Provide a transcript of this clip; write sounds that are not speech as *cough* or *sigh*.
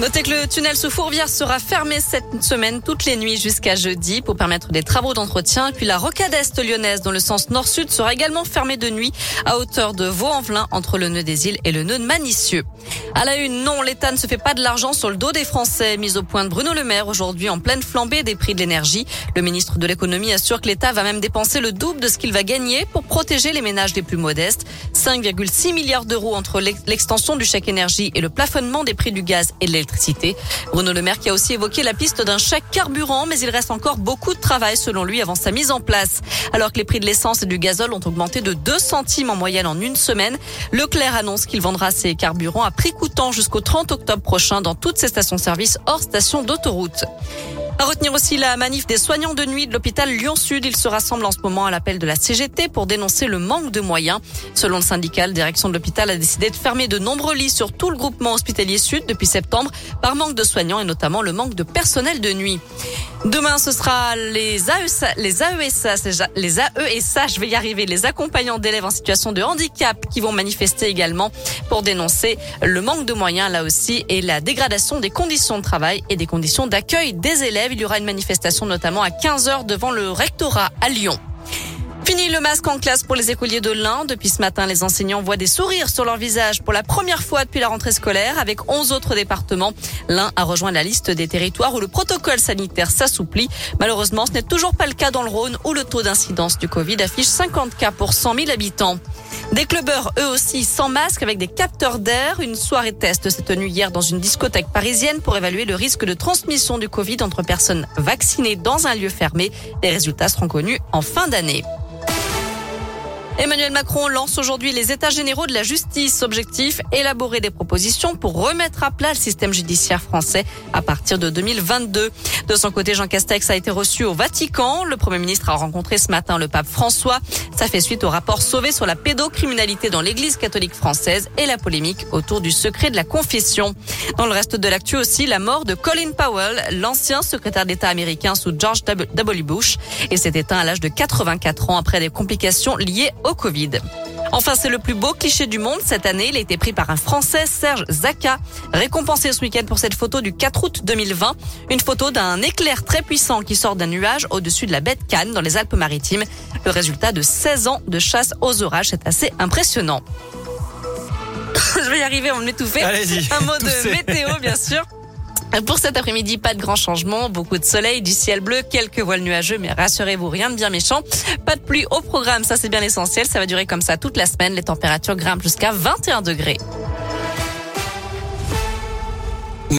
Notez que le tunnel sous Fourvière sera fermé cette semaine toutes les nuits jusqu'à jeudi pour permettre des travaux d'entretien. Puis la rocade est lyonnaise dans le sens nord-sud sera également fermée de nuit à hauteur de Vaux-en-Velin entre le nœud des îles et le nœud de Manicieux. À la une, non, l'État ne se fait pas de l'argent sur le dos des Français. Mise au point de Bruno Le Maire aujourd'hui en pleine flambée des prix de l'énergie. Le ministre de l'économie assure que l'État va même dépenser le double de ce qu'il va gagner pour protéger les ménages les plus modestes. 5,6 milliards d'euros entre l'extension du chèque énergie et le plafonnement des prix du gaz et de. Bruno Le Maire qui a aussi évoqué la piste d'un chèque carburant, mais il reste encore beaucoup de travail selon lui avant sa mise en place. Alors que les prix de l'essence et du gazole ont augmenté de 2 centimes en moyenne en une semaine, Leclerc annonce qu'il vendra ses carburants à prix coûtant jusqu'au 30 octobre prochain dans toutes ses stations-service hors station d'autoroute. À retenir aussi la manif des soignants de nuit de l'hôpital Lyon-Sud. Ils se rassemblent en ce moment à l'appel de la CGT pour dénoncer le manque de moyens. Selon le syndicat, la direction de l'hôpital a décidé de fermer de nombreux lits sur tout le groupement hospitalier Sud depuis septembre par manque de soignants et notamment le manque de personnel de nuit. Demain, ce sera les AESA, les AESA, les AESA, je vais y arriver, les accompagnants d'élèves en situation de handicap qui vont manifester également pour dénoncer le manque de moyens là aussi et la dégradation des conditions de travail et des conditions d'accueil des élèves. Il y aura une manifestation notamment à 15 heures devant le rectorat à Lyon. Fini le masque en classe pour les écoliers de l'Ain. Depuis ce matin, les enseignants voient des sourires sur leur visage pour la première fois depuis la rentrée scolaire avec 11 autres départements. L'Ain a rejoint la liste des territoires où le protocole sanitaire s'assouplit. Malheureusement, ce n'est toujours pas le cas dans le Rhône où le taux d'incidence du Covid affiche 50 cas pour 100 000 habitants. Des clubbeurs, eux aussi, sans masque, avec des capteurs d'air. Une soirée test s'est tenue hier dans une discothèque parisienne pour évaluer le risque de transmission du Covid entre personnes vaccinées dans un lieu fermé. Les résultats seront connus en fin d'année. Emmanuel Macron lance aujourd'hui les états généraux de la justice. Objectif, élaborer des propositions pour remettre à plat le système judiciaire français à partir de 2022. De son côté, Jean Castex a été reçu au Vatican. Le Premier ministre a rencontré ce matin le pape François. Ça fait suite au rapport sauvé sur la pédocriminalité dans l'église catholique française et la polémique autour du secret de la confession. Dans le reste de l'actu aussi, la mort de Colin Powell, l'ancien secrétaire d'État américain sous George W. Bush. Il s'est éteint à l'âge de 84 ans après des complications liées au Covid. Enfin, c'est le plus beau cliché du monde. Cette année, il a été pris par un Français, Serge Zaka, récompensé ce week-end pour cette photo du 4 août 2020. Une photo d'un éclair très puissant qui sort d'un nuage au-dessus de la baie de Cannes dans les Alpes-Maritimes. Le résultat de 16 ans de chasse aux orages est assez impressionnant. *laughs* Je vais y arriver, on m'étouffer. Un mot *laughs* de météo, bien sûr. Pour cet après-midi, pas de grands changements, beaucoup de soleil, du ciel bleu, quelques voiles nuageux, mais rassurez-vous, rien de bien méchant. Pas de pluie au programme, ça c'est bien l'essentiel, ça va durer comme ça toute la semaine, les températures grimpent jusqu'à 21 degrés.